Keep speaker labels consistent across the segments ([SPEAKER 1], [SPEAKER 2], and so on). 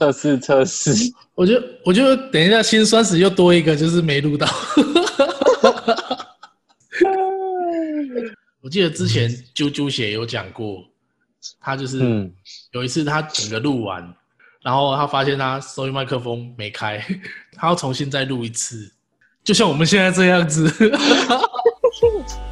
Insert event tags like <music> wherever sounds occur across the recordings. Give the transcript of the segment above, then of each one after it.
[SPEAKER 1] 测试测试。
[SPEAKER 2] 我觉得，我觉得等一下心酸死又多一个，就是没录到。<laughs> 我记得之前啾啾姐有讲过，他就是
[SPEAKER 1] 嗯，
[SPEAKER 2] 有一次他整个录完，然后他发现他收音麦克风没开，他要重新再录一次，就像我们现在这样子。<laughs>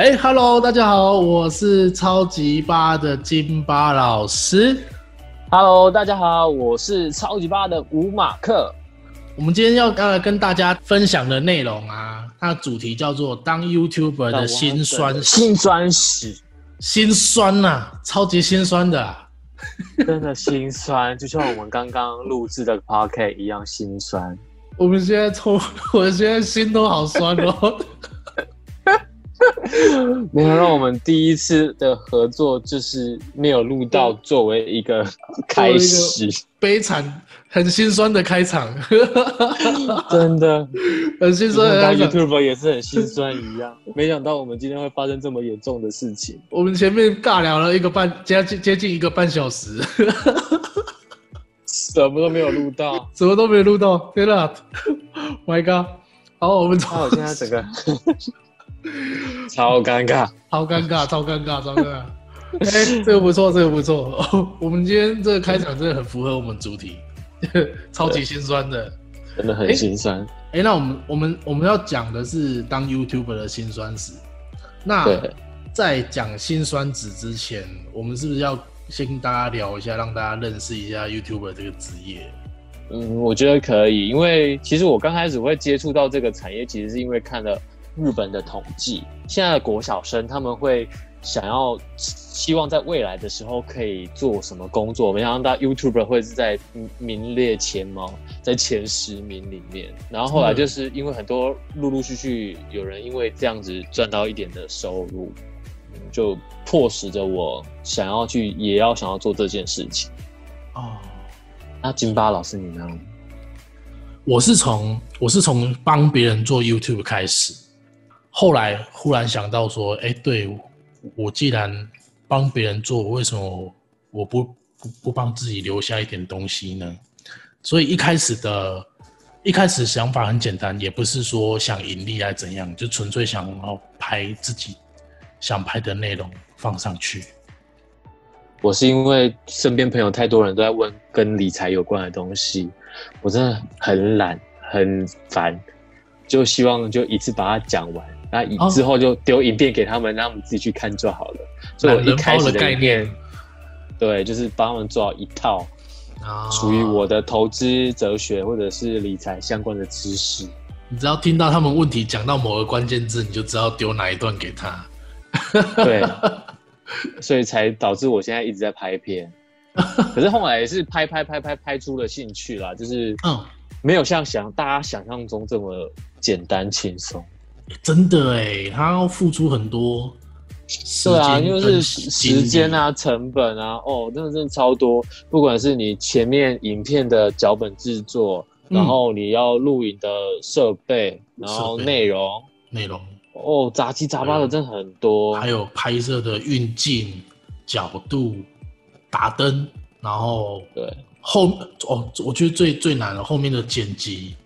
[SPEAKER 2] 哎，Hello，大家好，我是超级八的金巴老师。
[SPEAKER 1] Hello，大家好，我是超级八的吴马克。
[SPEAKER 2] 我们今天要呃跟大家分享的内容啊，它的主题叫做“当 YouTuber 的辛酸史
[SPEAKER 1] 辛酸史，”，
[SPEAKER 2] 辛酸呐、超级辛酸的、啊。
[SPEAKER 1] 真的辛酸，就像我们刚刚录制的 Podcast 一样辛酸。<laughs>
[SPEAKER 2] 我们现在抽，我现在心都好酸哦。<laughs>
[SPEAKER 1] 没有让我们第一次的合作就是没有录到，作为一个开始，
[SPEAKER 2] 悲惨、很心酸的开场，<laughs>
[SPEAKER 1] 真的，
[SPEAKER 2] 很心酸的
[SPEAKER 1] 当
[SPEAKER 2] 开场。
[SPEAKER 1] YouTuber 也是很心酸一样。没想到我们今天会发生这么严重的事情。<laughs>
[SPEAKER 2] 我们前面尬聊了一个半，接近接近一个半小时，
[SPEAKER 1] 什么都没有录到，
[SPEAKER 2] 什么都没录到。天哪，My God！好，我们从
[SPEAKER 1] 那我现在整个 <laughs> 超尴尬。
[SPEAKER 2] 超尴尬，超尴尬，超尴尬。哎、这个不错，这个不错。哦，<laughs> 我们今天这个开场真的很符合我们主题，<laughs> 超级心酸的。
[SPEAKER 1] 真的很心酸。
[SPEAKER 2] 哎、那我们我们我们要讲的是当 YouTuber 的辛酸史。那，在讲辛酸史之前，我们是不是要先跟大家聊一下，让大家认识一下 YouTuber 这个职业？
[SPEAKER 1] 嗯，我觉得可以，因为其实我刚开始会接触到这个产业，其实是因为看了日本的统计，现在的国小生他们会想要希望在未来的时候可以做什么工作，没想到 YouTuber 会是在名列前茅，在前十名里面。然后后来就是因为很多陆陆续续有人因为这样子赚到一点的收入，嗯就迫使着我想要去，也要想要做这件事情。
[SPEAKER 2] 哦，
[SPEAKER 1] 那金巴老师你呢？
[SPEAKER 2] 我是从我是从帮别人做 YouTube 开始，后来忽然想到说，哎、对我既然帮别人做，为什么我不不不帮自己留下一点东西呢？所以一开始的，一开始想法很简单，也不是说想盈利还怎样，就纯粹想要拍自己想拍的内容放上去。
[SPEAKER 1] 我是因为身边朋友太多人都在问跟理财有关的东西，我真的很懒很烦，就希望就一次把它讲完，那之后就丢影片给他们，让他们自己去看就好了。所以我一开始
[SPEAKER 2] 包的概念，
[SPEAKER 1] 对，就是帮他们做好一套
[SPEAKER 2] 啊
[SPEAKER 1] 属于我的投资哲学或者是理财相关的知识。
[SPEAKER 2] 你只要听到他们问题讲到某个关键字，你就知道丢哪一段给他。
[SPEAKER 1] 对，<laughs> 所以才导致我现在一直在拍片。可是后来也是拍拍拍拍拍出了兴趣啦，就是
[SPEAKER 2] 嗯，
[SPEAKER 1] 没有像想大家想象中这么简单轻松。
[SPEAKER 2] 真的哎，他要付出很多时
[SPEAKER 1] 对啊，
[SPEAKER 2] 间
[SPEAKER 1] 因为是时间，啊、成本啊，哦，真的真的超多。不管是你前面影片的脚本制作，
[SPEAKER 2] 嗯。
[SPEAKER 1] 然后你要录影的设备，然后内容，
[SPEAKER 2] 内容，
[SPEAKER 1] 哦，杂七杂八的真的很多。
[SPEAKER 2] 还有拍摄的运镜、角度、打灯，然后
[SPEAKER 1] 对，
[SPEAKER 2] 后哦，我觉得最最难的后面的剪辑，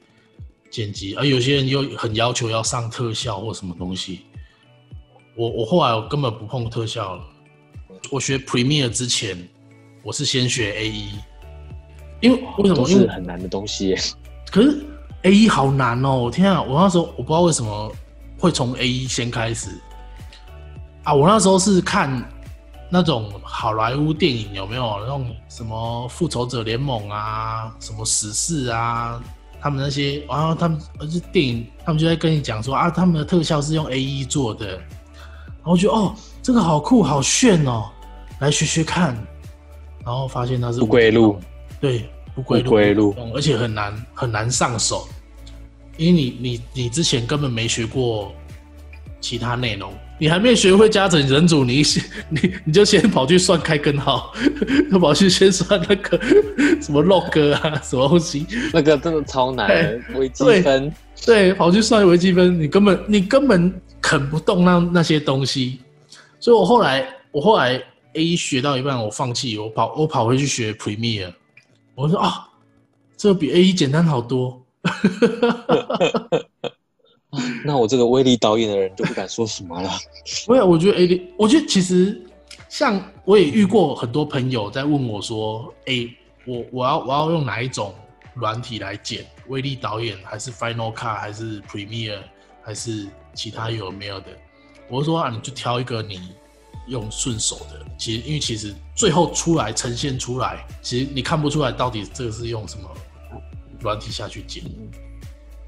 [SPEAKER 2] 剪辑，而有些人又很要求要上特效或什么东西。我我后来我根本不碰特效了，我学 Premiere 之前，我是先学 A E，因为为什
[SPEAKER 1] 都
[SPEAKER 2] 么？因为
[SPEAKER 1] 是很难的东西耶。
[SPEAKER 2] 可是 A E 好难哦！我天啊，我那时候我不知道为什么会从 A E 先开始啊！我那时候是看那种好莱坞电影，有没有那种什么复仇者联盟啊，什么史事啊，他们那些，然后他们而且电影，他们就在跟你讲说啊，他们的特效是用 A E 做的，然后我觉得哦，这个好酷好炫哦，来学学看，然后发现它是
[SPEAKER 1] 不归路，
[SPEAKER 2] 对，不归路，
[SPEAKER 1] 不归路。
[SPEAKER 2] 而且很难很难上手，因为你你你之前根本没学过其他内容，你还没学会加整人组，你先你你就先跑去算开根号，就 <laughs> 跑去先算那个 <laughs> 什么 log 啊，什么东西，
[SPEAKER 1] 那个真的超难
[SPEAKER 2] 对，
[SPEAKER 1] 微积
[SPEAKER 2] 对
[SPEAKER 1] 分。
[SPEAKER 2] 对，跑去算微积分，你根本你根本啃不动那那些东西，所以我后来我后来 A 一学到一半，我放弃，我跑我跑回去学 Premiere。我说啊，这个比 A 一简单好多。<laughs> <laughs>
[SPEAKER 1] 那我这个威力导演的人就不敢说什么了。<laughs>
[SPEAKER 2] 没有，我觉得 A D，我觉得其实像我也遇过很多朋友在问我说：“哎，我我要我要用哪一种软体来剪？威力导演还是 Final Cut 还是 Premiere 还是其他有没有的？”我说啊，你就挑一个你用顺手的。其实因为其实最后出来呈现出来，其实你看不出来到底这个是用什么软体下去剪。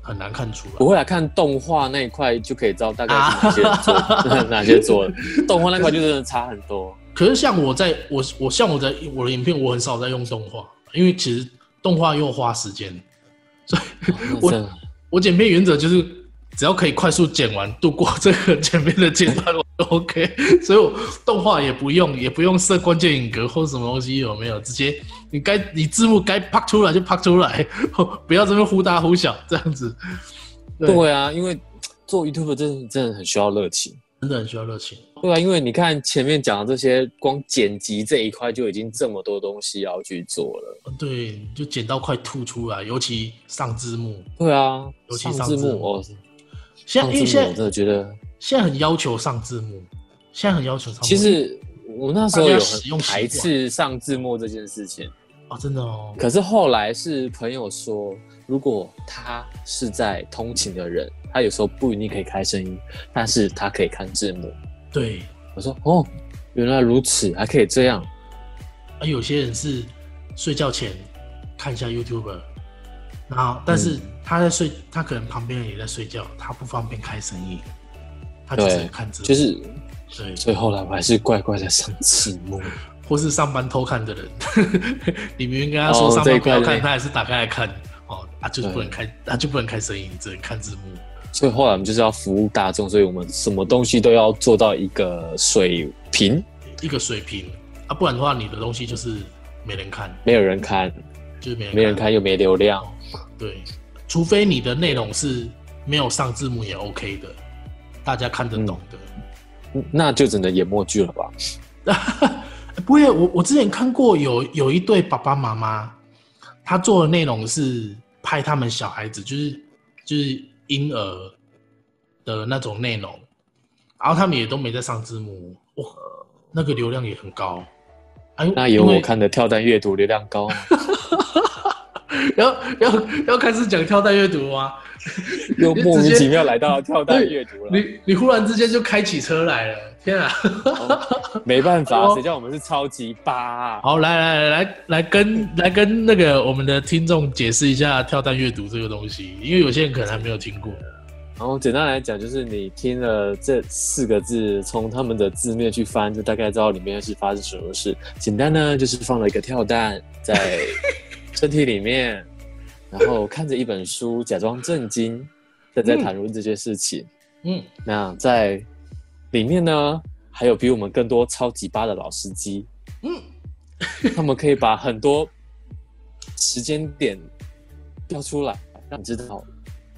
[SPEAKER 2] 很难看出来，
[SPEAKER 1] 不会来看动画那一块就可以知道大概是哪些做 <laughs> <laughs> 哪些做的，动画那块就真的差很多。
[SPEAKER 2] 可是像我在我我像我在我的影片，我很少在用动画，因为其实动画又花时间，所以我我剪片原则就是只要可以快速剪完，度过这个 <laughs> 剪片的阶段，<laughs> OK。所以我动画也不用，也不用设关键影格或什么东西，有没有直接。你该你字幕该拍出来就拍出来，<laughs> 不要这边忽大忽小这样子。
[SPEAKER 1] 对啊，因为做 YouTube 真的真的很需要热情，
[SPEAKER 2] 真的很需要热情。
[SPEAKER 1] 对啊，因为你看前面讲的这些，光剪辑这一块就已经这么多东西要去做了。
[SPEAKER 2] 对，就剪到快吐出来，尤其上字幕。
[SPEAKER 1] 对啊，
[SPEAKER 2] 尤其
[SPEAKER 1] 上字幕哦。
[SPEAKER 2] 现在因为现在
[SPEAKER 1] 我真的觉得
[SPEAKER 2] 现在很要求上字幕，现在很要求上。
[SPEAKER 1] 其实。我那时候有很排斥上字幕这件事情
[SPEAKER 2] 哦，真的哦。
[SPEAKER 1] 可是后来是朋友说，如果他是在通勤的人，他有时候不一定可以开声音，但是他可以看字幕。
[SPEAKER 2] 对，
[SPEAKER 1] 我说哦，原来如此，还可以这样。
[SPEAKER 2] 啊，有些人是睡觉前看一下 YouTube，然后但是他在睡，他可能旁边人也在睡觉，他不方便开声音，他就是看字幕。
[SPEAKER 1] 就是。
[SPEAKER 2] 对，
[SPEAKER 1] 所以后来我还是乖乖的上字幕，<laughs>
[SPEAKER 2] 或是上班偷看的人，<laughs> 你明明跟他说上班不要看，他还是打开来看，哦，啊，就是不能开，他就不能开声音，只能看字幕。
[SPEAKER 1] 所以后来我们就是要服务大众，所以我们什么东西都要做到一个水平，
[SPEAKER 2] 一个水平。啊，不然的话，你的东西就是没人看，
[SPEAKER 1] 没有人看，
[SPEAKER 2] 就是没
[SPEAKER 1] 没人看又没流量。
[SPEAKER 2] 对，除非你的内容是没有上字幕也 OK 的，大家看得懂的。
[SPEAKER 1] 那就只能演默剧了吧？<laughs>
[SPEAKER 2] 不会，我我之前看过有有一对爸爸妈妈，他做的内容是拍他们小孩子，就是就是婴儿的那种内容，然后他们也都没在上字幕，哇，那个流量也很高。
[SPEAKER 1] 哎，那有我看的跳蛋阅读流量高。<laughs>
[SPEAKER 2] 要要要开始讲跳蛋阅读吗？
[SPEAKER 1] 又 <laughs> 莫名其妙来到跳蛋阅读了。<laughs>
[SPEAKER 2] 你你忽然之间就开起车来了，天啊！
[SPEAKER 1] 没办法，<laughs> 谁叫我们是超级八？
[SPEAKER 2] 啊好，来来来来来跟来跟那个我们的听众解释一下跳蛋阅读这个东西，因为有些人可能还没有听过。
[SPEAKER 1] 然后简单来讲，就是你听了这四个字，从他们的字面去翻，就大概知道里面是发生什么事。简单呢，就是放了一个跳蛋在。身体里面，然后看着一本书，假装震惊的在谈论这些事情。嗯，那在里面呢，还有比我们更多超级巴的老司机。嗯，<laughs> 他们可以把很多时间点调出来，让你知道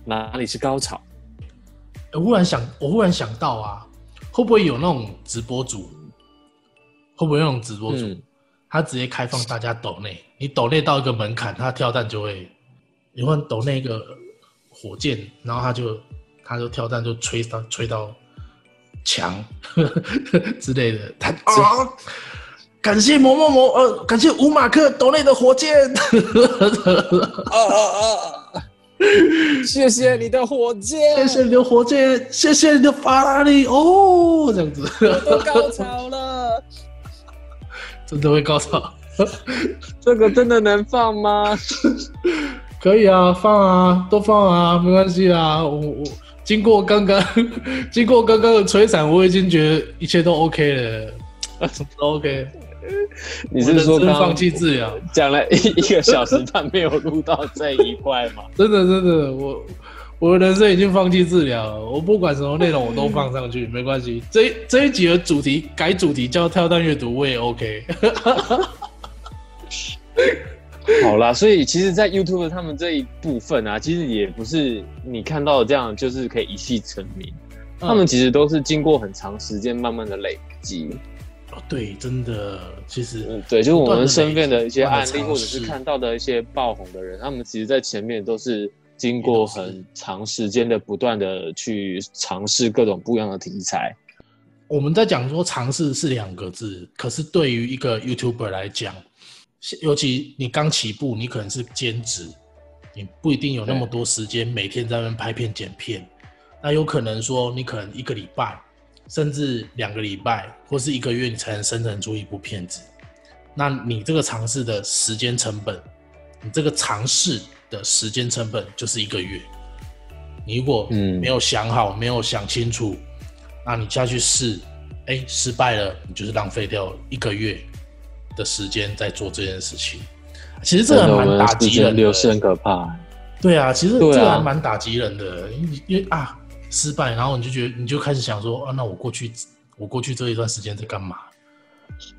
[SPEAKER 1] 哪里是高潮。
[SPEAKER 2] 我忽然想，我忽然想到啊，会不会有那种直播主？会不会那种直播主？他直接开放大家抖内，你抖内到一个门槛，他跳弹就会，你换抖那个火箭，然后他就他就跳弹就吹到吹到墙 <laughs> 之类的，他啊，<laughs> 感谢某某某呃，感谢五马克抖内的火箭，啊啊
[SPEAKER 1] 啊！谢谢你的火箭，
[SPEAKER 2] 谢谢你的火箭，谢谢你的法拉利哦，这样子
[SPEAKER 1] 高潮了。<laughs>
[SPEAKER 2] 真的会高潮？<laughs>
[SPEAKER 1] 这个真的能放吗？<laughs>
[SPEAKER 2] 可以啊，放啊，都放啊，没关系啊。我我经过刚刚 <laughs> 经过刚刚的摧残，我已经觉得一切都 OK 了，都 OK。
[SPEAKER 1] 你是说
[SPEAKER 2] 放弃治疗？
[SPEAKER 1] 讲了一一个小时，但没有录到这一块吗？
[SPEAKER 2] 真的真的我。我的人生已经放弃治疗了，我不管什么内容我都放上去，没关系。这这一集的主题改主题叫跳蛋阅读，我也 OK。<laughs>
[SPEAKER 1] 好啦，所以其实，在 YouTube 他们这一部分啊，其实也不是你看到的这样，就是可以一气成名。他们其实都是经过很长时间慢慢的累积。
[SPEAKER 2] 哦，对，真的，其实
[SPEAKER 1] 嗯，对，就是我们身边的一些案例，或者是看到的一些爆红的人，他们其实在前面都是经过很长时间的不断的去尝试各种不一样的题材。
[SPEAKER 2] 我们在讲说尝试是两个字，可是对于一个 YouTuber 来讲，尤其你刚起步，你可能是兼职，你不一定有那么多时间每天在那边拍片剪片，那有可能说你可能一个礼拜，甚至两个礼拜，或是一个月，你才能生成出一部片子。那你这个尝试的时间成本，你这个尝试的时间成本就是一个月。你如果
[SPEAKER 1] 嗯
[SPEAKER 2] 没有想好，没有想清楚，那你下去试，哎，失败了，你就是浪费掉一个月的时间在做这件事情。其实这个蛮打击人的
[SPEAKER 1] 流逝很可怕。
[SPEAKER 2] 对啊，其实这个还蛮打击人的，因为因为啊失败，然后你就觉得你就开始想说啊，那我过去我过去这一段时间在干嘛？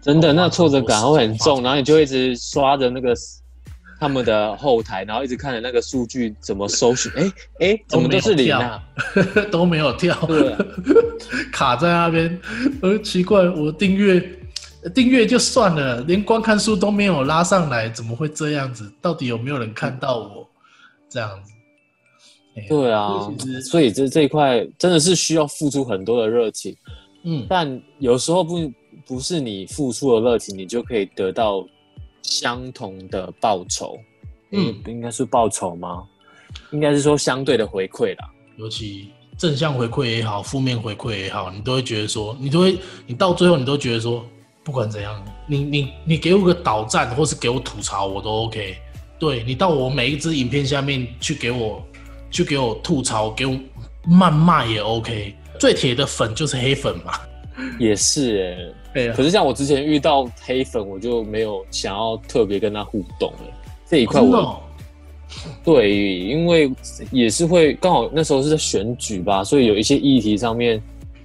[SPEAKER 1] 真的，
[SPEAKER 2] 哦
[SPEAKER 1] 那挫折感会很重，然后你就一直刷着那个他们的后台，然后一直看着那个数据怎么搜寻，哎哎，怎么都是零啊？<laughs>
[SPEAKER 2] 都没有跳，<laughs> 卡在那边。呃，奇怪，我订阅订阅就算了，连观看数都没有拉上来，怎么会这样子？到底有没有人看到我这样子？哎
[SPEAKER 1] 对啊
[SPEAKER 2] 所以
[SPEAKER 1] 这这一块真的是需要付出很多的热情，
[SPEAKER 2] 嗯，
[SPEAKER 1] 但有时候不不是你付出的热情，你就可以得到相同的报酬。
[SPEAKER 2] 嗯
[SPEAKER 1] 嗯，应该是报酬吗？应该是说相对的回馈啦。
[SPEAKER 2] 尤其正向回馈也好，负面回馈也好，你都会觉得说，你都会，你到最后你都觉得说，不管怎样，你你你给我个导赞，或是给我吐槽，我都 OK。对你到我每一支影片下面去给我去给我吐槽，给我谩骂也 OK。最铁的粉就是黑粉嘛。
[SPEAKER 1] 也是哎、
[SPEAKER 2] 对啊
[SPEAKER 1] 可是像我之前遇到黑粉，我就没有想要特别跟他互动了。这一块我、
[SPEAKER 2] 哦
[SPEAKER 1] 对，因为也是会刚好那时候是在选举吧，所以有一些议题上面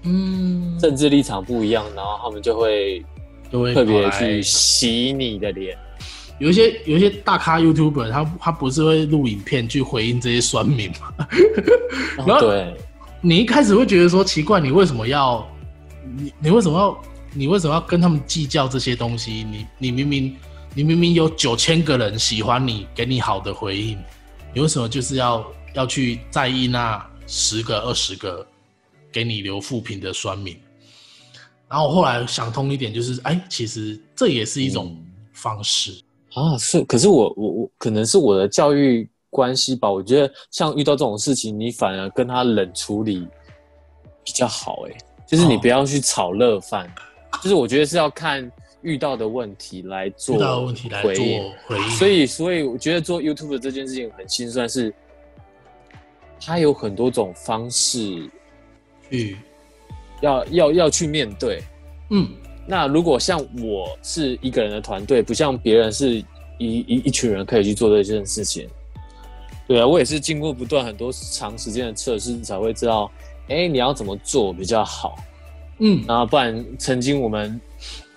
[SPEAKER 2] 嗯，
[SPEAKER 1] 政治立场不一样，然后他们就会
[SPEAKER 2] 就会
[SPEAKER 1] 特别去洗你的脸。
[SPEAKER 2] 有一些有一些大咖 YouTuber，他他不是会录影片去回应这些酸民吗？<laughs> 然后
[SPEAKER 1] 对，
[SPEAKER 2] 你一开始会觉得说奇怪，你为什么要你你为什么要你为什么要跟他们计较这些东西？你你明明你明明有九千个人喜欢你，给你好的回应，你为什么就是要要去在意那十个二十个给你留负评的酸民？然后我后来想通一点，就是哎，其实这也是一种方式。
[SPEAKER 1] 啊，是，可是我我我可能是我的教育关系吧，我觉得像遇到这种事情，你反而跟他冷处理比较好、欸，就是你
[SPEAKER 2] 哦
[SPEAKER 1] 不要去炒热饭，就是我觉得是要看遇到的问题来做
[SPEAKER 2] 遇到的问题来做
[SPEAKER 1] 回应。
[SPEAKER 2] 回应，
[SPEAKER 1] 所以所以我觉得做 YouTube 这件事情很心酸，是它有很多种方式
[SPEAKER 2] 去
[SPEAKER 1] 要要要去面对，
[SPEAKER 2] 嗯
[SPEAKER 1] 那如果像我是一个人的团队，不像别人是一一一群人可以去做这件事情。对啊，我也是经过不断很多长时间的测试，才会知道，哎，你要怎么做比较好。
[SPEAKER 2] 嗯
[SPEAKER 1] 然后不然，曾经我们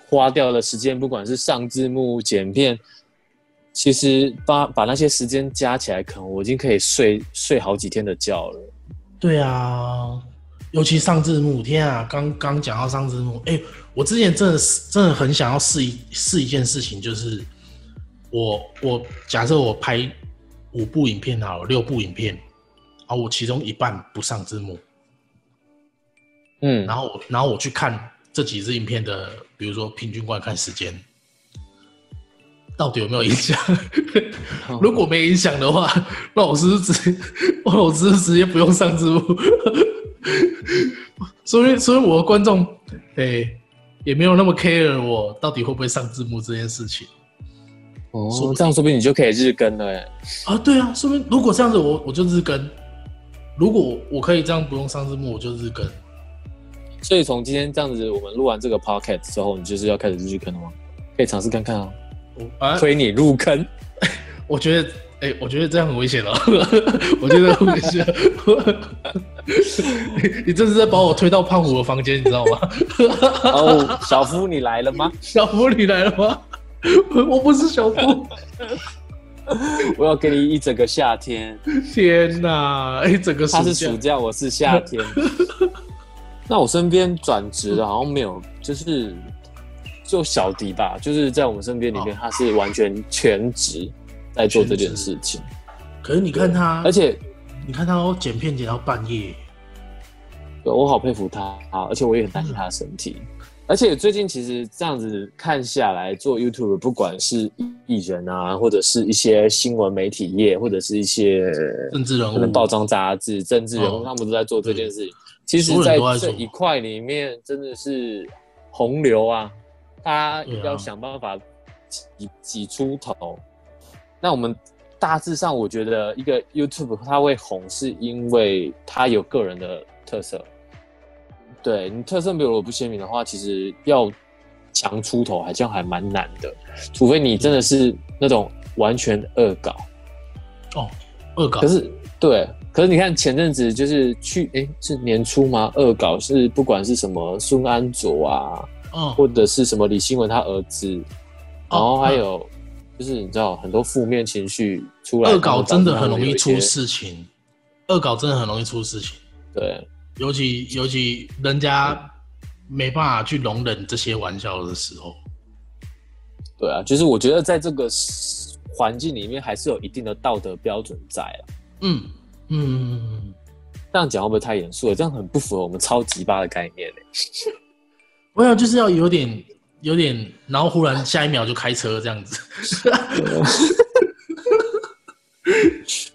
[SPEAKER 1] 花掉的时间，不管是上字幕、剪片，其实把把那些时间加起来，可能我已经可以睡睡好几天的觉了。
[SPEAKER 2] 对啊，尤其上字幕，天啊！刚刚讲到上字幕，哎、我之前真的是真的很想要试一试一件事情，就是我我假设我拍五部影片好了，六部影片，啊，我其中一半不上字幕，
[SPEAKER 1] 嗯，
[SPEAKER 2] 然后我然后我去看这几支影片的，比如说平均观看时间，到底有没有影响？如果没影响的话，那我是不是直，那我是不是直接不用上字幕？<laughs> 所以，所以我的观众，哎、也没有那么 care 我到底会不会上字幕这件事情
[SPEAKER 1] 哦，这样说不定你就可以日更了。哎，
[SPEAKER 2] 啊。对啊，说明如果这样子我，我就日更。如果我可以这样不用上字幕，我就日更。
[SPEAKER 1] 所以从今天这样子，我们录完这个 podcast 之后，你就是要开始日更了吗？可以尝试看看啊，
[SPEAKER 2] 我啊，
[SPEAKER 1] 推你入坑。<laughs>
[SPEAKER 2] 我觉得，哎、我觉得这样很危险哦。<laughs> 我觉得很危险。你 <laughs> 你这是在把我推到胖虎的房间，你知道吗？
[SPEAKER 1] 哦，小夫你来了吗？<laughs>
[SPEAKER 2] 小夫，你来了吗？我不是小夫。
[SPEAKER 1] 我要给你一整个夏天。
[SPEAKER 2] 天哪！一、整个
[SPEAKER 1] 他是暑假，我是夏天。那我身边转职的好像没有，就是就小迪吧，就是在我们身边里面，他是完全全职在做这件事情。
[SPEAKER 2] 可是你看他，
[SPEAKER 1] 而且
[SPEAKER 2] 你看他都剪片剪到半夜，
[SPEAKER 1] 我好佩服他啊！而且我也很担心他的身体。而且最近其实这样子看下来，做 YouTube 不管是艺人啊，或者是一些新闻媒体业，或者是一些
[SPEAKER 2] 政治人物，
[SPEAKER 1] 可能报章杂志、政治人物，他们都在做这件事情。其实，在这一块里面，真的是洪流啊！大家要想办法挤挤出头。那我们大致上，我觉得一个 YouTube 它会红，是因为它有个人的特色。对你特色没有不鲜明的话，其实要强出头，好像还蛮难的。除非你真的是那种完全恶搞。
[SPEAKER 2] 哦，恶搞。
[SPEAKER 1] 可是，对，可是你看前阵子就是去，哎，是年初吗？恶搞是不管是什么孙安佐啊，嗯，或者是什么李新文他儿子，然后还有就是你知道很多负面情绪出来。
[SPEAKER 2] 恶搞真的很容易出事情。恶搞真的很容易出事情。
[SPEAKER 1] 对。
[SPEAKER 2] 尤其尤其人家没办法去容忍这些玩笑的时候，
[SPEAKER 1] 对啊，就是我觉得在这个环境里面还是有一定的道德标准在啊。嗯嗯，这样讲会不会太严肃了？这样很不符合我们超级八的概念嘞。<laughs>
[SPEAKER 2] 我想就是要有点有点，然后忽然下一秒就开车这样子。<laughs>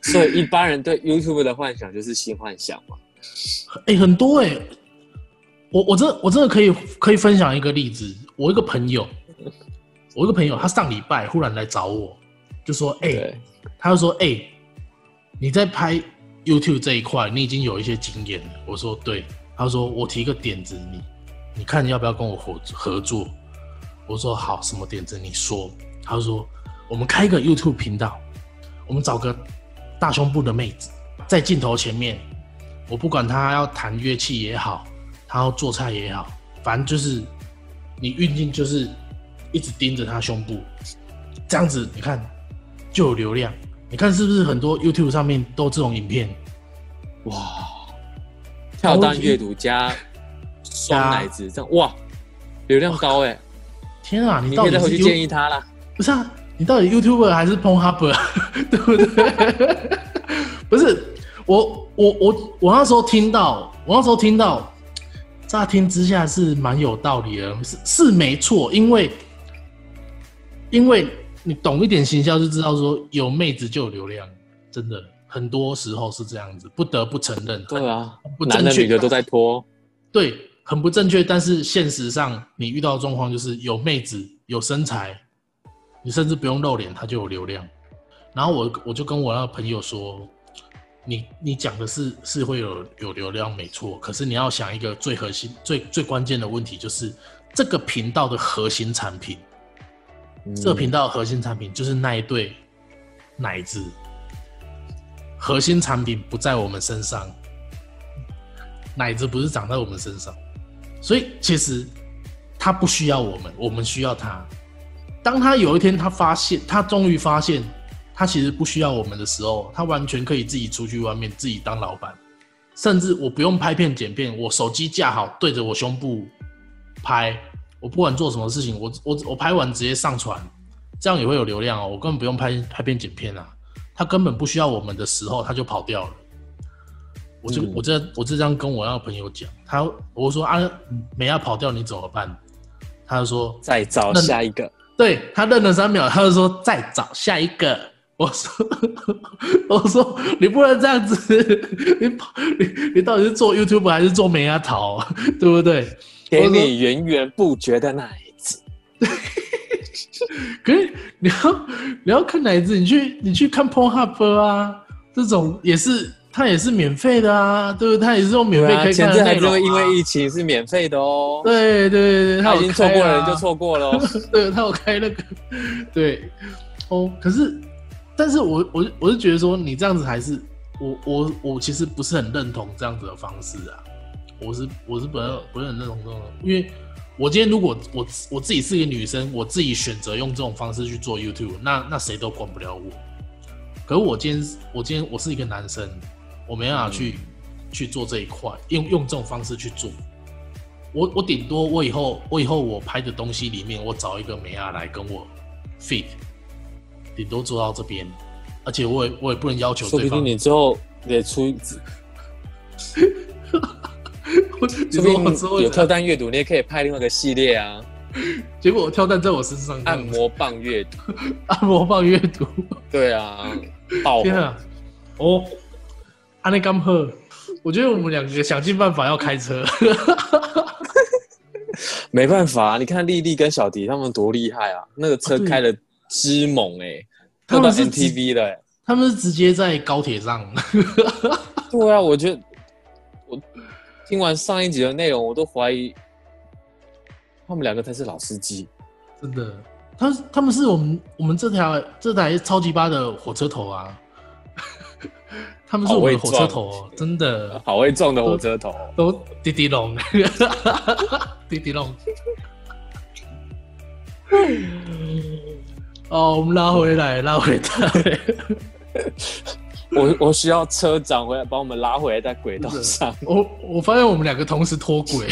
[SPEAKER 1] 所以一般人对 YouTube 的幻想就是新幻想嘛。
[SPEAKER 2] 哎，很多哎，我我真我真的可以可以分享一个例子。我一个朋友，我一个朋友，他上礼拜忽然来找我，就说：“哎，他就说，哎，你在拍 YouTube 这一块，你已经有一些经验了。”我说：“对。”他说：“我提个点子，你你看要不要跟我合合作？”我说：“好，什么点子？你说。”他说：“我们开一个 YouTube 频道，我们找个大胸部的妹子在镜头前面。”我不管她要弹乐器也好，她要做菜也好，反正就是你运镜就是一直盯着她胸部，这样子你看就有流量。你看是不是很多 YouTube 上面都这种影片？
[SPEAKER 1] 哇，跳蛋阅读加双奶子这样哇，流量高哎！
[SPEAKER 2] 天啊，
[SPEAKER 1] 你
[SPEAKER 2] 到底
[SPEAKER 1] 回去建议他了？
[SPEAKER 2] 不是啊，你到底 YouTuber 还是 PornHub？<laughs> 对不对？<laughs> 不是。我我我我那时候听到，我那时候听到，乍听之下是蛮有道理的，是是没错，因为因为你懂一点行销就知道，说有妹子就有流量，真的很多时候是这样子，不得不承认。
[SPEAKER 1] 对啊，男的女的都在拖。
[SPEAKER 2] 对，很不正确，但是现实上你遇到的状况就是有妹子有身材，你甚至不用露脸，她就有流量。然后我我就跟我那个朋友说。你你讲的是是会有有流量没错，可是你要想一个最核心、最最关键的问题，就是这个频道的核心产品，这个频道的核心产品就是那一对奶子，核心产品不在我们身上，奶子不是长在我们身上，所以其实他不需要我们，我们需要他。当他有一天他发现，他终于发现。他其实不需要我们的时候，他完全可以自己出去外面自己当老板，甚至我不用拍片剪片，我手机架好对着我胸部拍，我不管做什么事情，我我我拍完直接上传，这样也会有流量哦。我根本不用拍拍片剪片啊，他根本不需要我们的时候，他就跑掉了。我就我这我这张跟我那个朋友讲，他我说啊，美亚跑掉你怎么办？他就说
[SPEAKER 1] 再找下一个。
[SPEAKER 2] 对他愣了三秒，他就说再找下一个。我说，<laughs> 我说你不能这样子，你你你到底是做 YouTube 还是做美亚淘，<laughs> 对不对？
[SPEAKER 1] 给你源源不绝的奶子。<laughs>
[SPEAKER 2] 可是你要你要看奶子，你去你去看 PornHub 啊，这种也是它也是免费的啊，对不对？它也是用免费可以看的内容。
[SPEAKER 1] 因为疫情是免费的哦。
[SPEAKER 2] 对对对对，
[SPEAKER 1] 他已经错过了就错过了。<laughs>
[SPEAKER 2] 对他有开那个，<laughs> 对哦，可是。但是我我我是觉得说你这样子还是我我我其实不是很认同这样子的方式啊，我是我是不不是很认同这种，因为我今天如果我我自己是一个女生，我自己选择用这种方式去做 YouTube，那那谁都管不了我。可是我今天我今天我是一个男生，我没办法去去做这一块，用用这种方式去做，我我顶多我以后我以后我拍的东西里面，我找一个美亚来跟我 fit，顶多做到这边，而且我也我也不能要求
[SPEAKER 1] 说不定
[SPEAKER 2] 对方。
[SPEAKER 1] 你之后得出，
[SPEAKER 2] 你 <laughs>
[SPEAKER 1] 说
[SPEAKER 2] 说我
[SPEAKER 1] 不定有跳蛋阅读，你也可以拍另外一个系列啊，<laughs>
[SPEAKER 2] 结果我跳蛋在我身上
[SPEAKER 1] 按摩棒阅读。<laughs>
[SPEAKER 2] 按摩棒阅读，
[SPEAKER 1] 对啊，爆红
[SPEAKER 2] 天啊！哦，安内甘赫，我觉得我们两个想尽办法要开车。<laughs>
[SPEAKER 1] 没办法、你看丽丽跟小迪他们多厉害啊！那个车开的之猛哎、
[SPEAKER 2] 他们是直
[SPEAKER 1] MTV 的、欸。
[SPEAKER 2] 他们是直接在高铁上，
[SPEAKER 1] 对啊，我觉得我听完上一集的内容，我都怀疑他们两个才是老司机。
[SPEAKER 2] 真的，他他们是我们我们这条这台超级八的火车头啊，他们是我们的火车头哦，真的。
[SPEAKER 1] 好会撞的火车头，
[SPEAKER 2] 都滴滴龙，<laughs> 滴滴龙。<laughs> 哦，我们拉回来，拉回来。<laughs>
[SPEAKER 1] 我我需要车长回来把我们拉回来在轨道上，
[SPEAKER 2] 我我发现我们两个同时脱轨，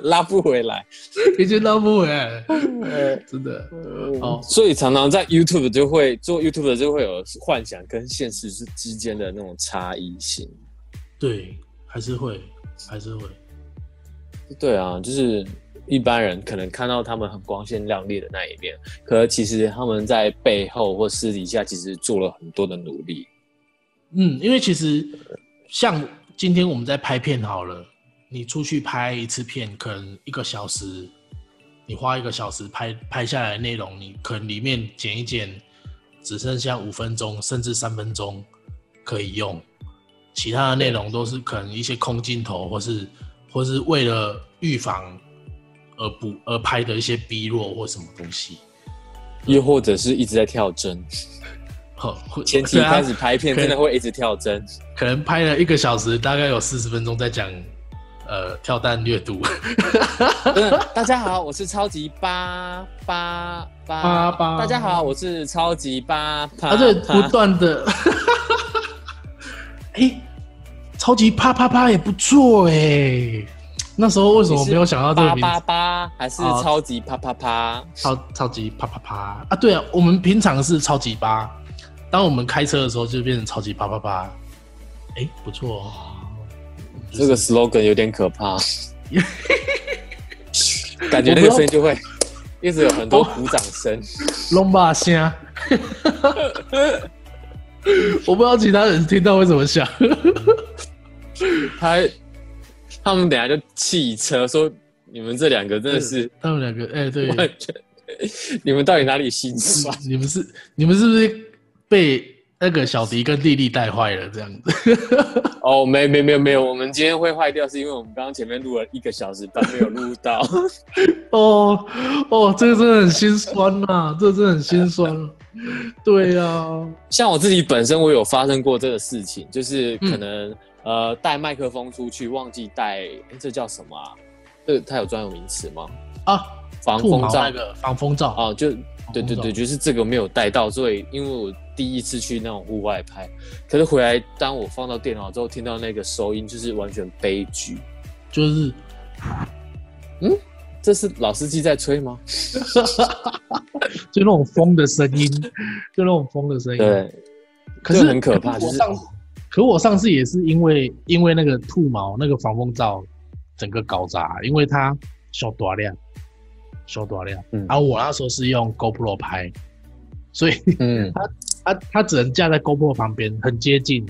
[SPEAKER 2] <laughs>
[SPEAKER 1] 拉不回来。
[SPEAKER 2] 已经拉不回来了，<laughs> 真的。哦
[SPEAKER 1] 所以常常在 YouTube 就会做 YouTube 的就会有幻想跟现实之之间的那种差异性。
[SPEAKER 2] 对，还是会，还是会。
[SPEAKER 1] 对啊，就是一般人可能看到他们很光鲜亮丽的那一面，可是其实他们在背后或私底下其实做了很多的努力。
[SPEAKER 2] 嗯，因为其实像今天我们在拍片好了，你出去拍一次片，可能一个小时，你花一个小时拍拍下来的内容，你可能里面剪一剪，只剩下五分钟甚至三分钟可以用，其他的内容都是可能一些空镜头，或是或是为了预防而不而拍的一些 B 落或什么东西。
[SPEAKER 1] 又或者是一直在跳帧，<laughs>
[SPEAKER 2] 呵
[SPEAKER 1] 前期开始拍片
[SPEAKER 2] 可
[SPEAKER 1] 真的会一直跳针，
[SPEAKER 2] 可能拍了一个小时，大概有四十分钟在讲呃跳蛋阅读。<laughs>
[SPEAKER 1] 大家好，我是超级八八八
[SPEAKER 2] 八八
[SPEAKER 1] 大家好，我是超级八八。
[SPEAKER 2] 而且不断的，<laughs> 哎、超级啪啪啪也不错哎、那时候为什么没有想到这个
[SPEAKER 1] 八
[SPEAKER 2] 名字？
[SPEAKER 1] 八八还是
[SPEAKER 2] 哦
[SPEAKER 1] 超级啪啪啪？
[SPEAKER 2] 超超级啪啪啪啊！对啊，我们平常是超级八，当我们开车的时候就变成超级啪啪啪。哎、不错哦。
[SPEAKER 1] 这个 slogan 有点可怕，<laughs> 感觉那个声音就会一直有很多鼓掌声。
[SPEAKER 2] 龙巴虾，<laughs> 我不知道其他人听到会怎么想。
[SPEAKER 1] 他他们等下就弃车，说你们这两个真的是
[SPEAKER 2] 他们两个，哎、对，
[SPEAKER 1] 完全，<laughs> 你们到底哪里心酸？
[SPEAKER 2] 你们是你们是不是被那个小迪跟丽丽带坏了这样子？<laughs>
[SPEAKER 1] 哦，没没没有没有，我们今天会坏掉，是因为我们刚刚前面录了一个小时半没有录到。<laughs>
[SPEAKER 2] 哦哦，这个真的很心酸呐、这个真的很心酸。对呀、啊，
[SPEAKER 1] 像我自己本身，我有发生过这个事情，就是可
[SPEAKER 2] 嗯
[SPEAKER 1] 能、呃带麦克风出去忘记带，诶这叫什么啊？这它有专有名词吗？
[SPEAKER 2] 啊，
[SPEAKER 1] 防风罩
[SPEAKER 2] 那个防风罩
[SPEAKER 1] 哦，就对对对，就是这个没有带到，所以因为我第一次去那种户外拍，可是回来当我放到电脑之后，听到那个收音就是完全悲剧。
[SPEAKER 2] 就是嗯
[SPEAKER 1] 这是老司机在吹吗？<laughs>
[SPEAKER 2] 就那种风的声音，就那种风的声音。，
[SPEAKER 1] 对，
[SPEAKER 2] 可是
[SPEAKER 1] 很可怕就是
[SPEAKER 2] 可我上次也是因为因为那个兔毛那个防风罩整个搞砸，因为它小短量，小短量。
[SPEAKER 1] 嗯。
[SPEAKER 2] 然后我那时候是用 GoPro 拍，所以
[SPEAKER 1] 嗯，<laughs>
[SPEAKER 2] 它它只能架在 GoPro 旁边，很接近。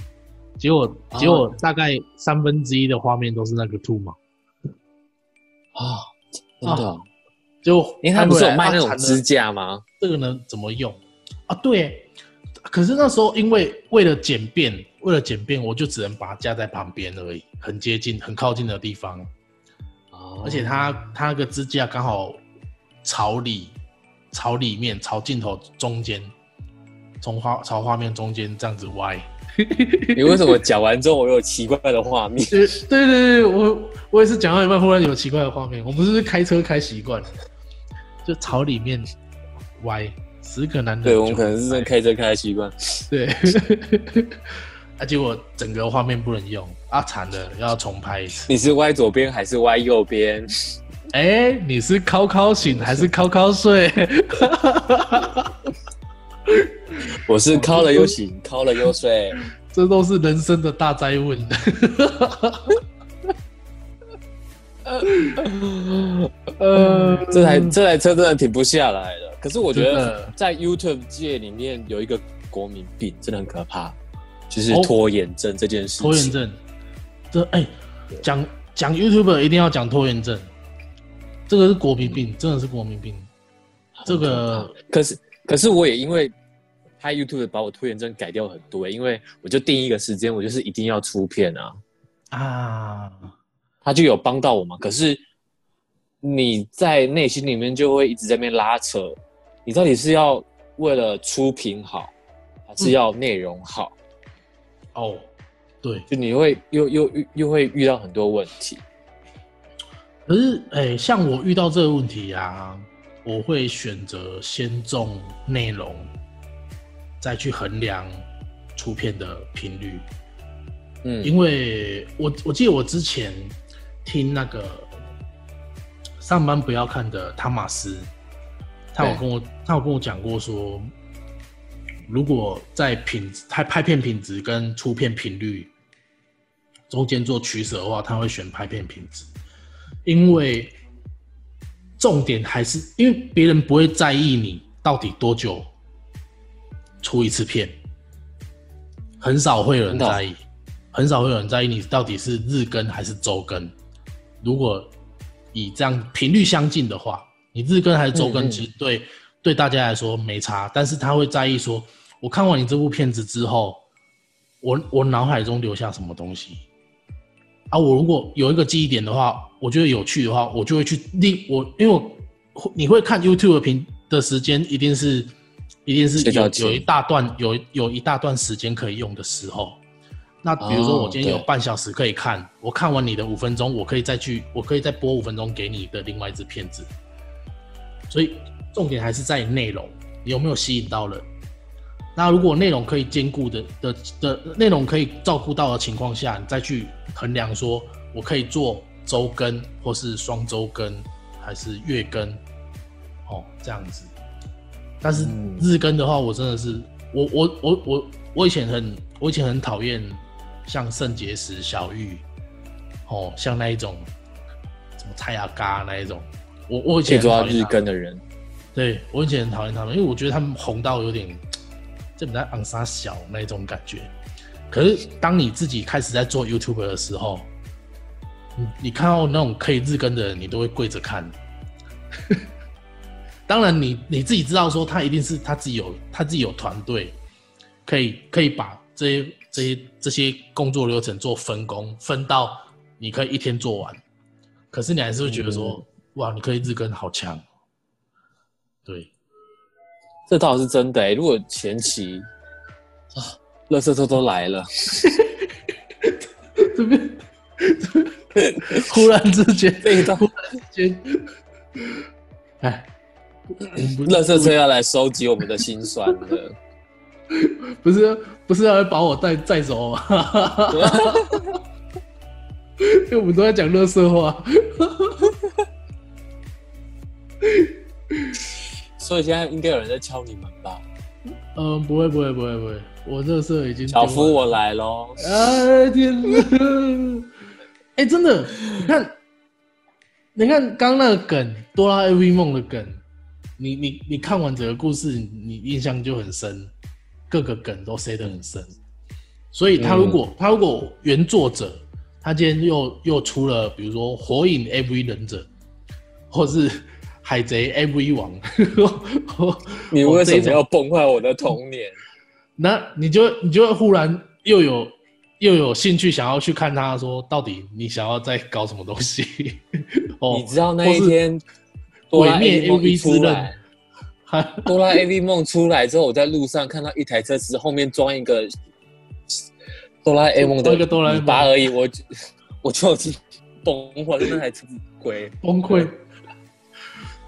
[SPEAKER 2] 结果
[SPEAKER 1] 哦。
[SPEAKER 2] 结果大概三分之一的画面都是那个兔毛，
[SPEAKER 1] 啊，真的哦，
[SPEAKER 2] 就
[SPEAKER 1] 因为他不是有卖那种支架吗？
[SPEAKER 2] 这个能怎么用？啊？对，可是那时候因为为了简便，为了简便，我就只能把它架在旁边而已，很接近、很靠近的地方，
[SPEAKER 1] 哦。
[SPEAKER 2] 而且它它那个支架刚好朝里、朝里面、朝镜头中间，从画朝画面中间这样子歪。<laughs>
[SPEAKER 1] 你为什么讲完之后我有奇怪的画面？<laughs>
[SPEAKER 2] 对对对对，我我也是讲到一半，忽然有奇怪的画面。我们是不是开车开习惯了，就朝里面歪，十个男人
[SPEAKER 1] 对，我们可能是开车开习惯。
[SPEAKER 2] 对，<laughs> 啊，结果整个画面不能用，啊，惨了，要重拍一次。
[SPEAKER 1] 你是歪左边还是歪右边？
[SPEAKER 2] 哎，你是靠靠醒还是靠靠睡？<laughs>
[SPEAKER 1] 我是靠了又醒，靠了又睡，<laughs>
[SPEAKER 2] 这都是人生的大灾问。<laughs>
[SPEAKER 1] 呃，这台这台车真的停不下来了。可是我觉得在 YouTube 界里面有一个国民病，真的很可怕，就是拖延症这件事。
[SPEAKER 2] 拖延症，这哎，讲讲 YouTube 一定要讲拖延症，这个是国民病，真的是国民病。这个
[SPEAKER 1] 可是可是我也因为拍 YouTube 把我拖延症改掉很多，因为我就定一个时间，我就是一定要出片啊啊。他就有帮到我嘛？可是你在内心里面就会一直在那边拉扯，你到底是要为了出品好，还是要内容好？
[SPEAKER 2] 哦，对，
[SPEAKER 1] 就你会又又又会遇到很多问题。
[SPEAKER 2] 可是，哎，像我遇到这个问题啊，我会选择先重内容，再去衡量出片的频率。嗯，因为我我记得我之前。听那个上班不要看的汤马斯，他有跟我他有跟我讲过说，如果在品拍拍片品质跟出片频率中间做取舍的话，他会选拍片品质，因为重点还是因为别人不会在意你到底多久出一次片，很少会有人在意，很少会有人在意你到底是日更还是周更。如果以这样频率相近的话，你日更还是周更，其实对对大家来说没差。但是他会在意说，我看完你这部片子之后，我我脑海中留下什么东西啊？我如果有一个记忆点的话，我觉得有趣的话，我就会去另我，因为我你会看 YouTube 频的时间，一定是一定是有有一大段有有一大段时间可以用的时候。那比如说，我今天有半小时可以看，我看完你的五分钟，我可以再去，我可以再播五分钟给你的另外一支片子。所以重点还是在内容，有没有吸引到人？那如果内容可以兼顾的的的内容可以照顾到的情况下，你再去衡量说，我可以做周更，或是双周更，还是月更？哦，这样子。但是日更的话，我真的是，我我我我我以前很我以前很讨厌。像肾结石、小玉，哦，像那一种什么蔡雅嘎那一种，我我以前
[SPEAKER 1] 做日更的人，
[SPEAKER 2] 对我以前很讨厌他们，因为我觉得他们红到有点 <tsk> 这比较昂沙小那一种感觉。可是当你自己开始在做 YouTube 的时候，你你看到那种可以日更的人，你都会跪着看。<laughs> 当然，你你自己知道说他一定是他自己有他自己有团队，可以可以把这些。这些这些工作流程做分工，分到你可以一天做完，可是你还是会觉得说，哇，你可以日更好强，对，
[SPEAKER 1] 这倒是真的。如果前期啊，乐色车都来了，
[SPEAKER 2] 这 <laughs> 边 <laughs> 忽然之间，忽然之间，哎，
[SPEAKER 1] 乐色车要来收集我们的心酸了。<laughs>
[SPEAKER 2] 不是不是要把我带带走吗？<laughs> 因为我们都在讲乐色话，
[SPEAKER 1] 所以现在应该有人在敲你们吧？
[SPEAKER 2] 嗯，不会不会不会不会，我乐色已经
[SPEAKER 1] 小夫我来喽！
[SPEAKER 2] 哎天哪！哎，真的，你看，你看刚那个梗，哆啦 A 梦的梗，你你你看完整个故事，你印象就很深。各个梗都塞得很深，所以他如果他如果原作者他今天又又出了，比如说《火影》AV 忍者，或是《海贼》AV 王，
[SPEAKER 1] 你 <laughs> 为什么要崩坏我的童年？<laughs>
[SPEAKER 2] 那你就你就会忽然又有又有兴趣想要去看他说到底你想要在搞什么东西？<laughs>
[SPEAKER 1] 哦，你知道那一天毁灭 AV 之刃。<laughs> 哆啦 A V 梦出来之后，我在路上看到一台车子后面装一个哆啦 A 梦的尾巴而已，我 <laughs> 我就是崩溃，那台车子鬼
[SPEAKER 2] 崩溃，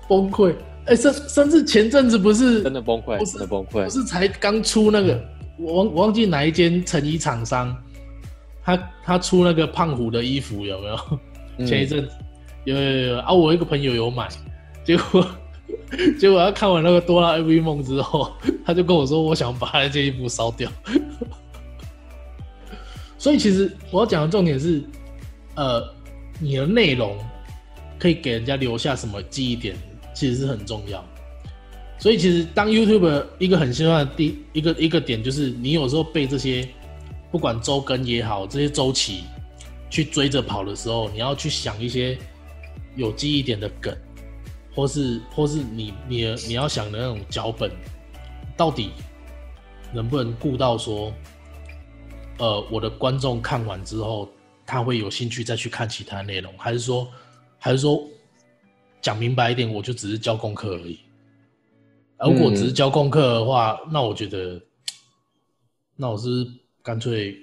[SPEAKER 2] 崩溃！哎，甚甚至前阵子不是
[SPEAKER 1] 真的崩溃，真的崩溃，
[SPEAKER 2] 不是才刚出那个我忘我忘记哪一间成衣厂商，他他出那个胖虎的衣服有没有？
[SPEAKER 1] 嗯
[SPEAKER 2] 前一阵子有有有啊，我一个朋友有买，结果 <laughs> 结果他看完那个哆啦 A 梦之后，他就跟我说，我想把他那件衣服烧掉。<laughs> 所以其实我要讲的重点是，呃，你的内容可以给人家留下什么记忆点，其实是很重要。所以其实当 YouTube 一个很希望的第一个一个点就是，你有时候被这些不管周更也好，这些周期去追着跑的时候，你要去想一些有记忆点的梗，或是或是你你你要想的那种脚本，到底能不能顾到说，呃，我的观众看完之后，他会有兴趣再去看其他内容，还是说，还是说讲明白一点，我就只是教功课而已。如果只是教功课的话，那我觉得，那我是干脆，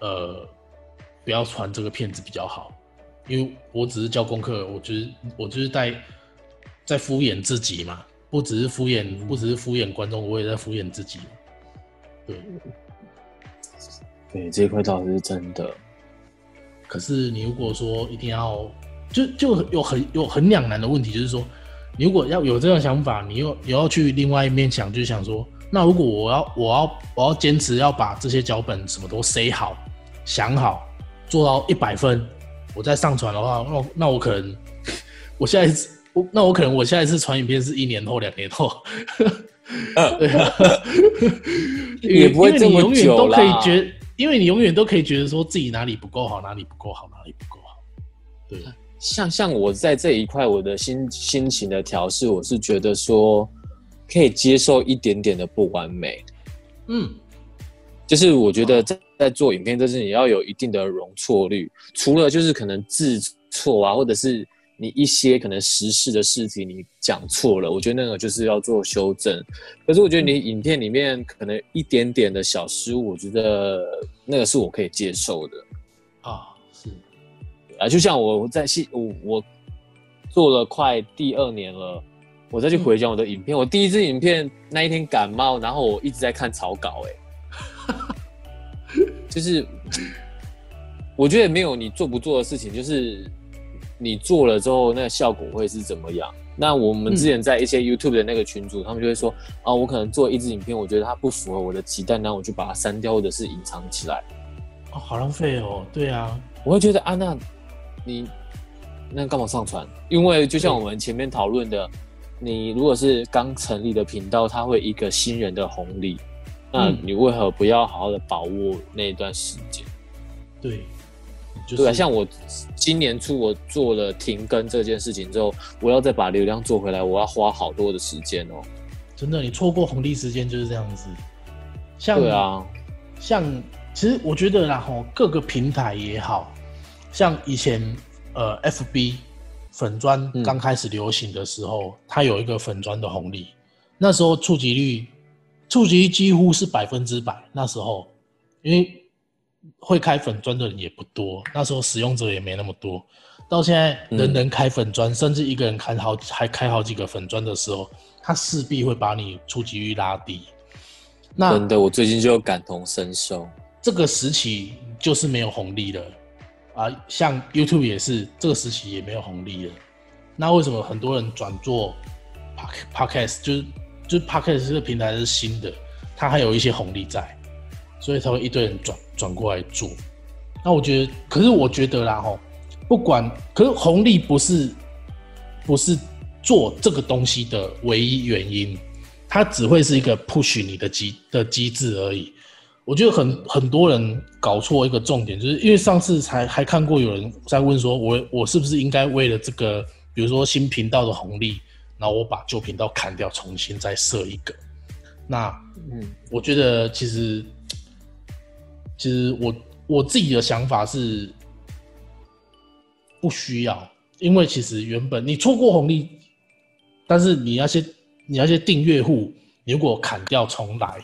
[SPEAKER 2] 呃，不要传这个片子比较好，因为我只是教功课，我就是我就是在在敷衍自己嘛，不只是敷衍，不只是敷衍观众，我也在敷衍自己。对，
[SPEAKER 1] 对这一块倒是真的。
[SPEAKER 2] 可是你如果说一定要，就就有很有很两难的问题，就是说，你如果要有这种想法，你又你要去另外一面想，就是想说，那如果我要我要我要坚持要把这些脚本什么都塞好、想好，做到一百分，我再上传的话，那我那我可能我下一次我那我可能我下一次传影片是一年后、两年后。对啊，<laughs>
[SPEAKER 1] 也不会这么
[SPEAKER 2] 因为你永远都
[SPEAKER 1] 久啦
[SPEAKER 2] 可以觉，因为你永远都可以觉得说自己哪里不够好，哪里不够好，哪里不够好。对，
[SPEAKER 1] 像像我在这一块，我的心心情的调试，我是觉得说可以接受一点点的不完美，
[SPEAKER 2] 嗯，
[SPEAKER 1] 就是我觉得在在做影片这是你要有一定的容错率，除了就是可能字错啊，或者是你一些可能时事的事情你讲错了，我觉得那个就是要做修正。可是我觉得你影片里面可能一点点的小失误，我觉得那个是我可以接受的。
[SPEAKER 2] 啊，是，
[SPEAKER 1] 啊，就像我在戏，我我做了快第二年了，我再去回想我的影片，我第一支影片那一天感冒，然后我一直在看草稿、欸，<laughs> 就是我觉得没有你做不做的事情，就是你做了之后那个效果会是怎么样。那我们之前在一些 YouTube 的那个群组，他们就会说啊，我可能做一支影片，我觉得它不符合我的期待，然后我就把它删掉或者是隐藏起来。
[SPEAKER 2] 哦，好浪费哦。对啊，
[SPEAKER 1] 我会觉得啊，那你那干嘛上传？因为就像我们前面讨论的，你如果是刚成立的频道，它会一个新人的红利，那
[SPEAKER 2] 嗯
[SPEAKER 1] 你为何不要好好的把握那一段时间？
[SPEAKER 2] 对，就是
[SPEAKER 1] 对啊，像我今年初我做了停更这件事情之后，我要再把流量做回来，我要花好多的时间哦。
[SPEAKER 2] 真的，你错过红利时间就是这样子。像
[SPEAKER 1] 对啊，
[SPEAKER 2] 像其实我觉得啦吼，各个平台也好像以前呃，FB 粉砖
[SPEAKER 1] 嗯
[SPEAKER 2] 刚开始流行的时候，它有一个粉砖的红利，那时候触及率触及率几乎是百分之百。那时候因为会开粉砖的人也不多，那时候使用者也没那么多。到现在
[SPEAKER 1] 嗯
[SPEAKER 2] 人人开粉砖，甚至一个人开好还开好几个粉砖的时候，它势必会把你触及率拉低。那
[SPEAKER 1] 真的，我最近就感同身受。
[SPEAKER 2] 这个时期就是没有红利了啊，像 YouTube 也是这个时期也没有红利了。那为什么很多人转做 Pod- Podcast？就是就是 Podcast 这个平台是新的，它还有一些红利在，所以才会一堆人转转过来做。那我觉得，可是我觉得啦，吼，不管，可是红利不是不是做这个东西的唯一原因，它只会是一个 push 你的机的机制而已。我觉得很很多人搞错一个重点，就是因为上次才还看过有人在问说我我是不是应该为了这个，比如说新频道的红利，然后我把旧频道砍掉，重新再设一个。那
[SPEAKER 1] 嗯
[SPEAKER 2] 我觉得其实其实我我自己的想法是不需要，因为其实原本你错过红利，但是你那些你那些订阅户，你如果砍掉重来，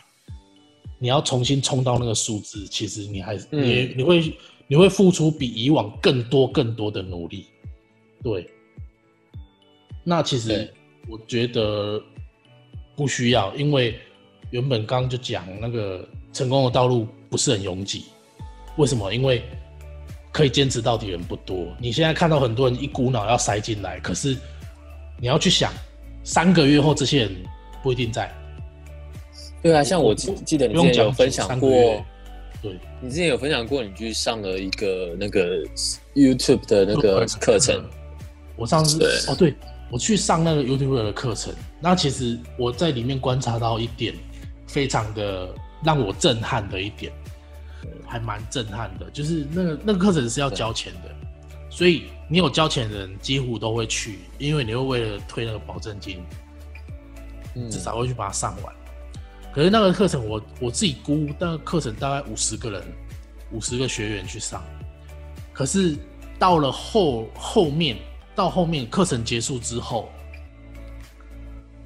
[SPEAKER 2] 你要重新冲到那个数字，其实你还是
[SPEAKER 1] 嗯
[SPEAKER 2] 你你会你会付出比以往更多更多的努力，对。那其实我觉得不需要，因为原本刚刚就讲那个成功的道路不是很拥挤，为什么？因为可以坚持到底人不多。你现在看到很多人一股脑要塞进来，可是你要去想，三个月后这些人不一定在。
[SPEAKER 1] 对啊，像我记记得你之前有分享过，
[SPEAKER 2] 对
[SPEAKER 1] 你之前有分享过，你去上了一个那个 YouTube 的那个课程。
[SPEAKER 2] 我上次哦，对我去上那个 YouTube 的课程，那其实我在里面观察到一点，非常的让我震撼的一点，还蛮震撼的，就是那个那个课程是要交钱的，所以你有交钱的人几乎都会去，因为你会为了退那个保证金，至少会去把它上完。可是那个课程，我我自己估，那个课程大概五十个人，五十个学员去上。可是到了后后面，到后面课程结束之后，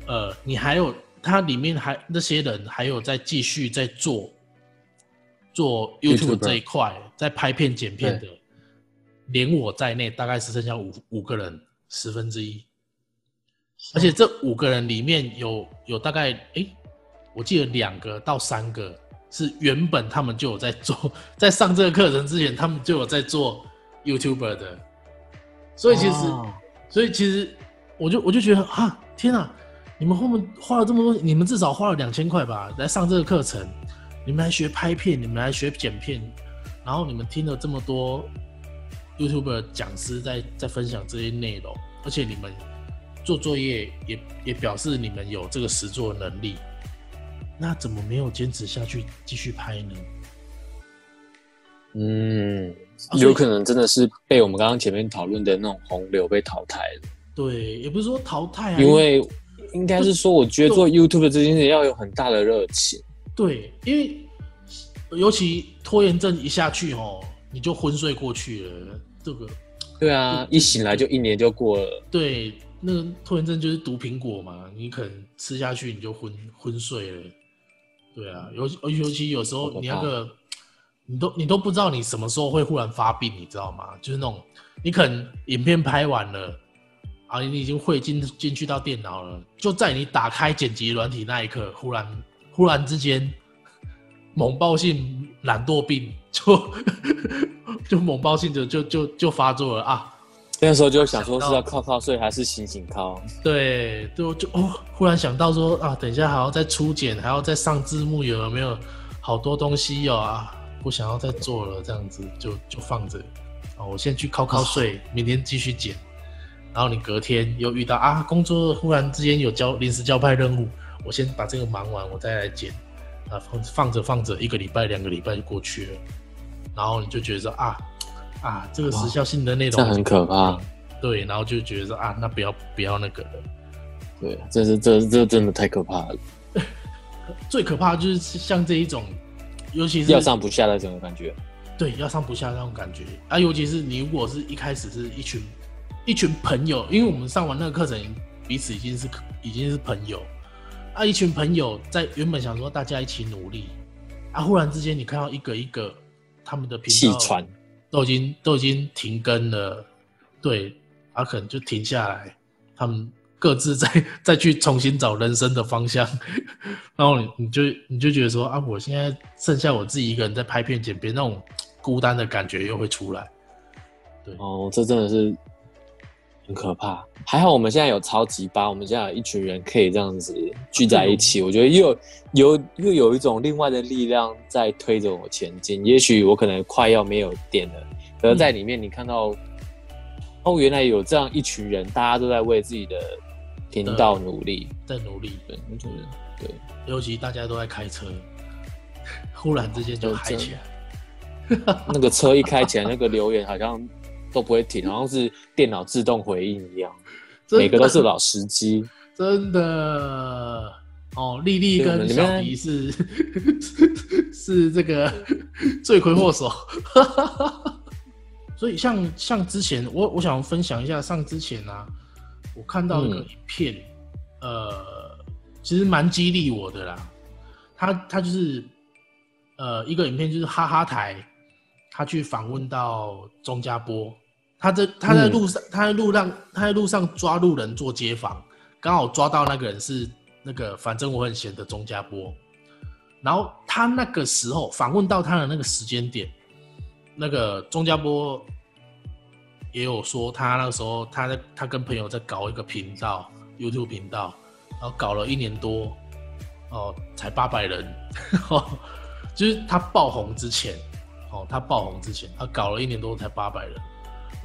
[SPEAKER 2] 呃，你还有它里面还那些人还有在继续在做做 YouTube 这一块，在拍片剪片的，连我在内，大概是剩下五五个人，十分之一。而且这五个人里面有有大概哎。我记得两个到三个是原本他们就有在做，在上这个课程之前，他们就有在做 YouTuber 的，所以其实，所以其实我就我就觉得啊，天啊，你们后面花了这么多，你们至少花了两千块吧，来上这个课程，你们来学拍片，你们来学剪片，然后你们听了这么多 YouTuber 讲师在在分享这些内容，而且你们做作业也也表示你们有这个实作能力。那怎么没有坚持下去继续拍呢？
[SPEAKER 1] 嗯，有可能真的是被我们刚刚前面讨论的那种洪流被淘汰了。
[SPEAKER 2] 对，也不是说淘汰啊，
[SPEAKER 1] 因为应该是说，我觉得做 YouTube 这件事要有很大的热情。
[SPEAKER 2] 对，因为尤其拖延症一下去哦，你就昏睡过去了。这个，
[SPEAKER 1] 对啊，一醒来就一年就过了。
[SPEAKER 2] 对，那个拖延症就是毒苹果嘛，你可能吃下去你就昏昏睡了。对啊，尤尤其有时候你那个，你都你都不知道你什么时候会忽然发病，你知道吗？就是那种你可能影片拍完了，啊，你已经汇进进去到电脑了，就在你打开剪辑软体那一刻，忽然忽然之间，猛暴性懒惰病就 <laughs> 就猛暴性的就就就发作了啊！
[SPEAKER 1] 那时候就想说是要靠靠睡还是醒醒靠？
[SPEAKER 2] 对，就就哦，忽然想到说啊，等一下还要再初检，还要再上字幕，有没有好多东西有啊？不想要再做了，这样子就就放着啊。我先去靠靠睡，明天继续剪。然后你隔天又遇到啊，工作忽然之间有交临时交派任务，我先把这个忙完，我再来剪啊。放放着放着，一个礼拜、两个礼拜就过去了，然后你就觉得说啊。啊，这个时效性的内容
[SPEAKER 1] 这很可怕。
[SPEAKER 2] 对，然后就觉得说啊，那不要不要那个了。
[SPEAKER 1] 对，这是这这真的太可怕了。<laughs>
[SPEAKER 2] 最可怕就是像这一种，尤其是
[SPEAKER 1] 要上不下的这种感觉。
[SPEAKER 2] 对，要上不下那种感觉啊，尤其是你如果是一开始是一群一群朋友，因为我们上完那个课程，彼此已经是已经是朋友啊，一群朋友在原本想说大家一起努力啊，忽然之间你看到一个一个他们的
[SPEAKER 1] 气喘。
[SPEAKER 2] 都已经都已经停更了，对，他可能就停下来，他们各自再 <laughs> 再去重新找人生的方向，<laughs> 然后你你就你就觉得说啊，我现在剩下我自己一个人在拍片剪片，那种孤单的感觉又会出来。对
[SPEAKER 1] 哦，这真的是很可怕。还好我们现在有超级八，我们现在有一群人可以这样子聚在一起，我觉得又有又有一种另外的力量在推着我前进。也许我可能快要没有电了。而在里面，你看到哦，原来有这样一群人，大家都在为自己的频道努力，
[SPEAKER 2] 在努力。
[SPEAKER 1] 对，那种人，对，
[SPEAKER 2] 尤其大家都在开车，<laughs> 忽然之间就嗨起来。
[SPEAKER 1] 那个车一开起来，那个留言好像都不会停，好像是电脑自动回应一样，每个都是老司机。
[SPEAKER 2] 真的哦，丽丽跟小迪是 <laughs> 是这个罪魁祸首。<laughs> 所以像像之前我我想分享一下，上之前啊，我看到一个影片，呃，其实蛮激励我的啦。他他就是呃一个影片，就是哈哈台，他去访问到钟家波，他在他在路上他在路上他在路上抓路人做街访，刚好抓到那个人是那个反正我很闲的钟家波，然后他那个时候访问到他的那个时间点，那个钟家波也有说，他那个时候他在他跟朋友在搞一个频道，YouTube 频道，然后搞了一年多，哦，才八百人，就是他爆红之前，哦，他爆红之前，他搞了一年多才八百人，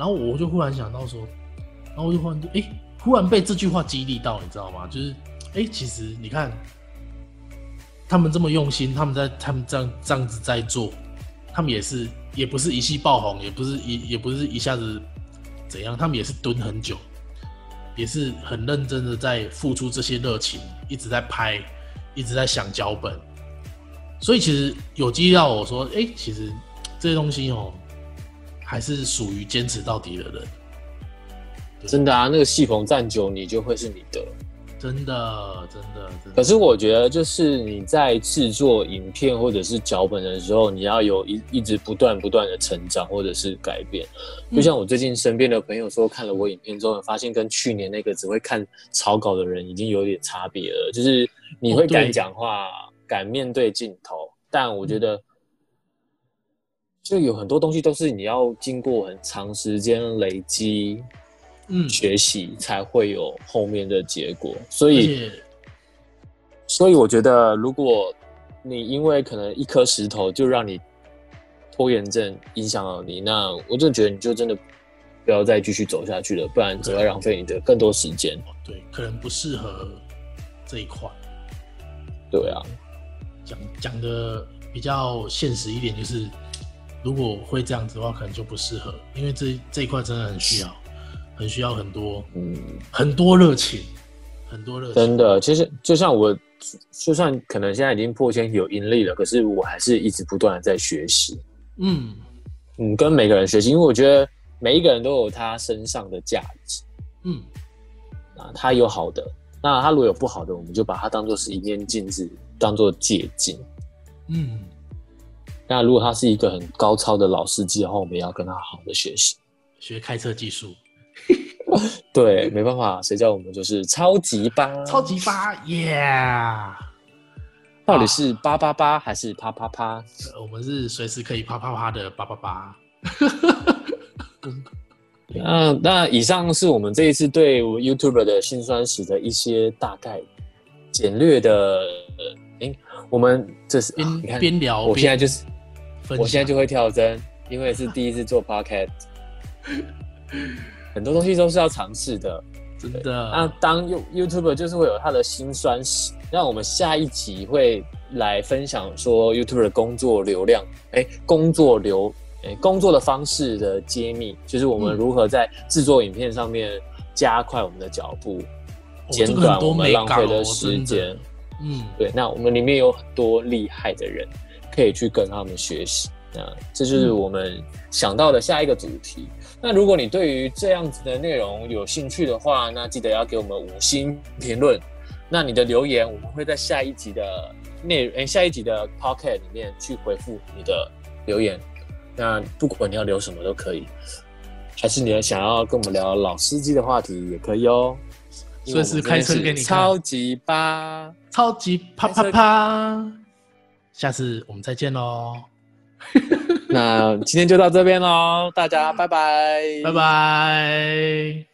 [SPEAKER 2] 然后我就忽然想到说，然后我就忽然就哎，忽然被这句话激励到，你知道吗？就是哎，其实你看他们这么用心，他们在他们这样这样子在做，他们也是也不是一夕爆红，也不是一也不是一下子。怎样？他们也是蹲很久，也是很认真的在付出这些热情，一直在拍，一直在想脚本。所以其实有激励到我说，哎，其实这些东西哦，还是属于坚持到底的人。
[SPEAKER 1] 真的啊，那个戏棚站久，你就会是你的。
[SPEAKER 2] 真的，真的，真的。
[SPEAKER 1] 可是我觉得，就是你在制作影片或者是脚本的时候，你要有一一直不断不断的成长或者是改变。就像我最近身边的朋友说，看了我影片之后，发现跟去年那个只会看草稿的人已经有点差别了。就是你会敢讲话，敢面对镜头，但我觉得，就有很多东西都是你要经过很长时间累积。嗯，学习才会有后面的结果，所以，所以我觉得，如果你因为可能一颗石头就让你拖延症影响了你，那我真的觉得你就真的不要再继续走下去了，不然只会浪费你的更多时间。
[SPEAKER 2] 对，可能不适合这一块。
[SPEAKER 1] 对啊，
[SPEAKER 2] 讲讲的比较现实一点，就是如果会这样子的话，可能就不适合，因为这这一块真的很需要。很需要很多，嗯，很多热情，很多热情。
[SPEAKER 1] 真的，其实就像我，就算可能现在已经破千有盈利了，可是我还是一直不断的在学习。嗯嗯，跟每个人学习，因为我觉得每一个人都有他身上的价值。嗯，啊，他有好的，那他如果有不好的，我们就把它当做是一面镜子，当做借鉴。嗯，那如果他是一个很高超的老司机的话，我们也要跟他好好的学习，
[SPEAKER 2] 学开车技术。<laughs>
[SPEAKER 1] 对，没办法，谁叫我们就是超级八，
[SPEAKER 2] 超级八，耶！
[SPEAKER 1] 到底是八八八还是啪啪啪？
[SPEAKER 2] 我们是随时可以啪啪啪的八八八。
[SPEAKER 1] 那，<laughs> 那以上是我们这一次对 YouTube 的辛酸史的一些大概简略的。哎，我们这是边看
[SPEAKER 2] 边聊，
[SPEAKER 1] 我现在就是，我现在就会跳针，因为是第一次做 pocket，。很多东西都是要尝试的，
[SPEAKER 2] 真的。
[SPEAKER 1] 那当 You YouTuber 就是会有他的辛酸史，那我们下一集会来分享说 YouTuber 的工作流量，哎，工作流，哎，工作的方式的揭秘，就是我们如何在制作影片上面加快我们的脚步，减短我们浪费的时间。嗯，对。那我们里面有很多厉害的人，可以去跟他们学习。那这就是我们想到的下一个主题。那如果你对于这样子的内容有兴趣的话，那记得要给我们五星评论。那你的留言，我们会在下一集的内诶下一集的 pocket 里面去回复你的留言。那不管你要留什么都可以，还是你想要跟我们聊老司机的话题也可以哦。
[SPEAKER 2] 随时开车给你
[SPEAKER 1] 超级八，
[SPEAKER 2] 超级啪啪啪。下次我们再见喽。<laughs>
[SPEAKER 1] 那今天就到这边喽，大家拜拜，
[SPEAKER 2] 拜拜。